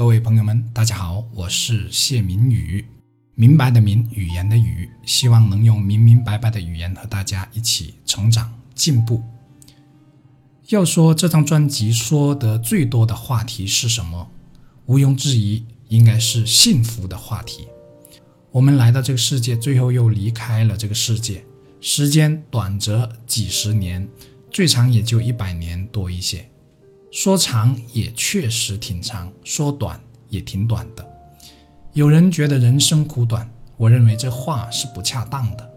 各位朋友们，大家好，我是谢明宇，明白的明，语言的语，希望能用明明白白的语言和大家一起成长进步。要说这张专辑说的最多的话题是什么？毋庸置疑，应该是幸福的话题。我们来到这个世界，最后又离开了这个世界，时间短则几十年，最长也就一百年多一些。说长也确实挺长，说短也挺短的。有人觉得人生苦短，我认为这话是不恰当的。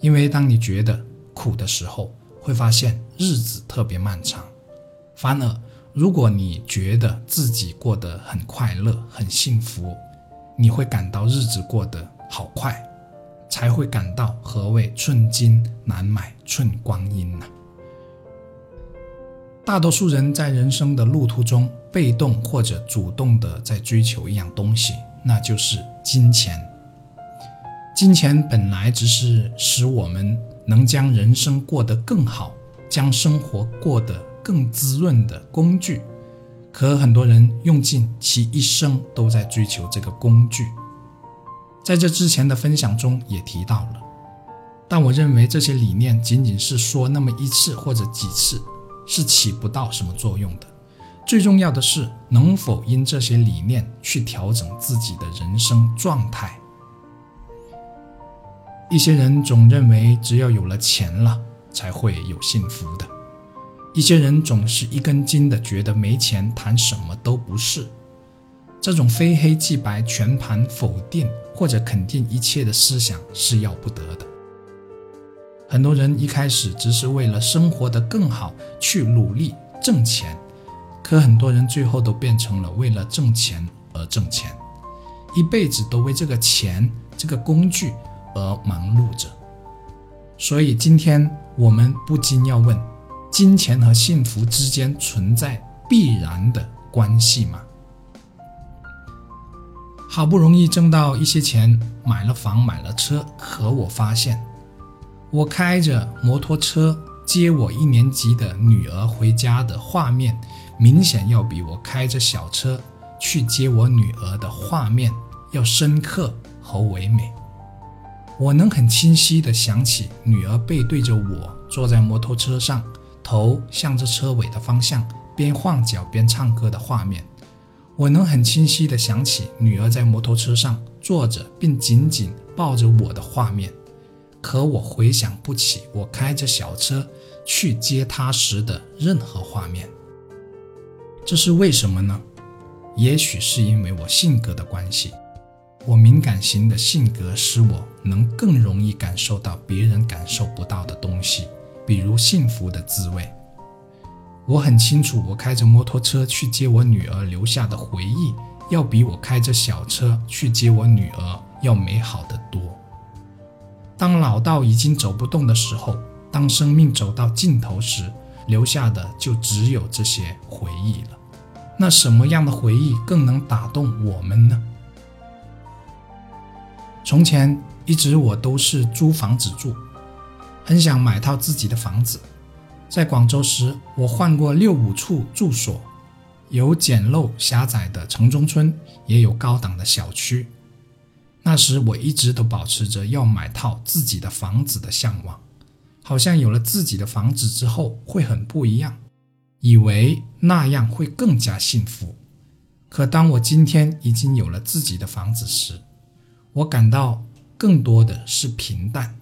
因为当你觉得苦的时候，会发现日子特别漫长；反而，如果你觉得自己过得很快乐、很幸福，你会感到日子过得好快，才会感到何谓寸金难买寸光阴呢？大多数人在人生的路途中，被动或者主动的在追求一样东西，那就是金钱。金钱本来只是使我们能将人生过得更好、将生活过得更滋润的工具，可很多人用尽其一生都在追求这个工具。在这之前的分享中也提到了，但我认为这些理念仅仅是说那么一次或者几次。是起不到什么作用的。最重要的是，能否因这些理念去调整自己的人生状态。一些人总认为，只要有了钱了，才会有幸福的；一些人总是一根筋的觉得没钱谈什么都不是。这种非黑即白、全盘否定或者肯定一切的思想是要不得的。很多人一开始只是为了生活的更好去努力挣钱，可很多人最后都变成了为了挣钱而挣钱，一辈子都为这个钱这个工具而忙碌着。所以今天我们不禁要问：金钱和幸福之间存在必然的关系吗？好不容易挣到一些钱，买了房买了车，可我发现。我开着摩托车接我一年级的女儿回家的画面，明显要比我开着小车去接我女儿的画面要深刻和唯美。我能很清晰地想起女儿背对着我坐在摩托车上，头向着车尾的方向，边晃脚边唱歌的画面。我能很清晰地想起女儿在摩托车上坐着并紧紧抱着我的画面。可我回想不起我开着小车去接他时的任何画面，这是为什么呢？也许是因为我性格的关系，我敏感型的性格使我能更容易感受到别人感受不到的东西，比如幸福的滋味。我很清楚，我开着摩托车去接我女儿留下的回忆，要比我开着小车去接我女儿要美好的多。当老到已经走不动的时候，当生命走到尽头时，留下的就只有这些回忆了。那什么样的回忆更能打动我们呢？从前一直我都是租房子住，很想买套自己的房子。在广州时，我换过六五处住所，有简陋狭窄的城中村，也有高档的小区。那时我一直都保持着要买套自己的房子的向往，好像有了自己的房子之后会很不一样，以为那样会更加幸福。可当我今天已经有了自己的房子时，我感到更多的是平淡。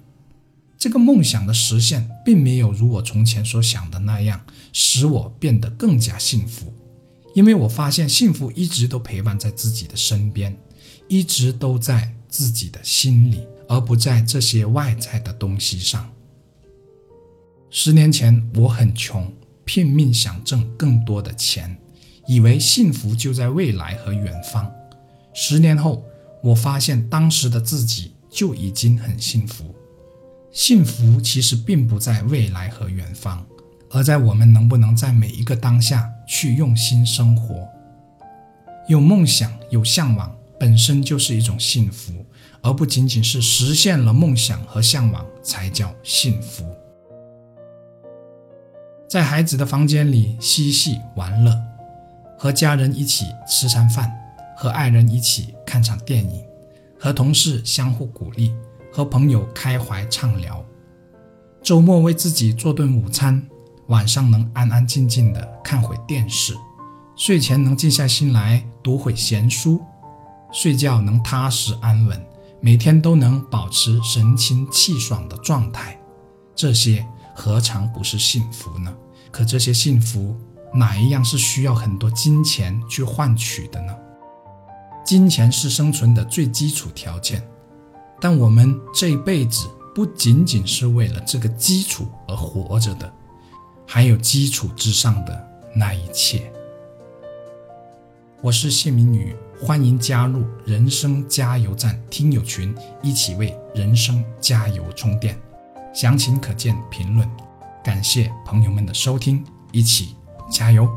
这个梦想的实现，并没有如我从前所想的那样使我变得更加幸福，因为我发现幸福一直都陪伴在自己的身边。一直都在自己的心里，而不在这些外在的东西上。十年前我很穷，拼命想挣更多的钱，以为幸福就在未来和远方。十年后，我发现当时的自己就已经很幸福。幸福其实并不在未来和远方，而在我们能不能在每一个当下去用心生活，有梦想，有向往。本身就是一种幸福，而不仅仅是实现了梦想和向往才叫幸福。在孩子的房间里嬉戏玩乐，和家人一起吃餐饭，和爱人一起看场电影，和同事相互鼓励，和朋友开怀畅聊。周末为自己做顿午餐，晚上能安安静静的看会电视，睡前能静下心来读会闲书，睡觉能踏实安稳，每天都能保持神清气爽的状态，这些何尝不是幸福呢？可这些幸福，哪一样是需要很多金钱去换取的呢？金钱是生存的最基础条件，但我们这一辈子。不仅仅是为了这个基础而活着的，还有基础之上的那一切。我是谢明宇，欢迎加入人生加油站听友群，一起为人生加油充电。详情可见评论。感谢朋友们的收听，一起加油！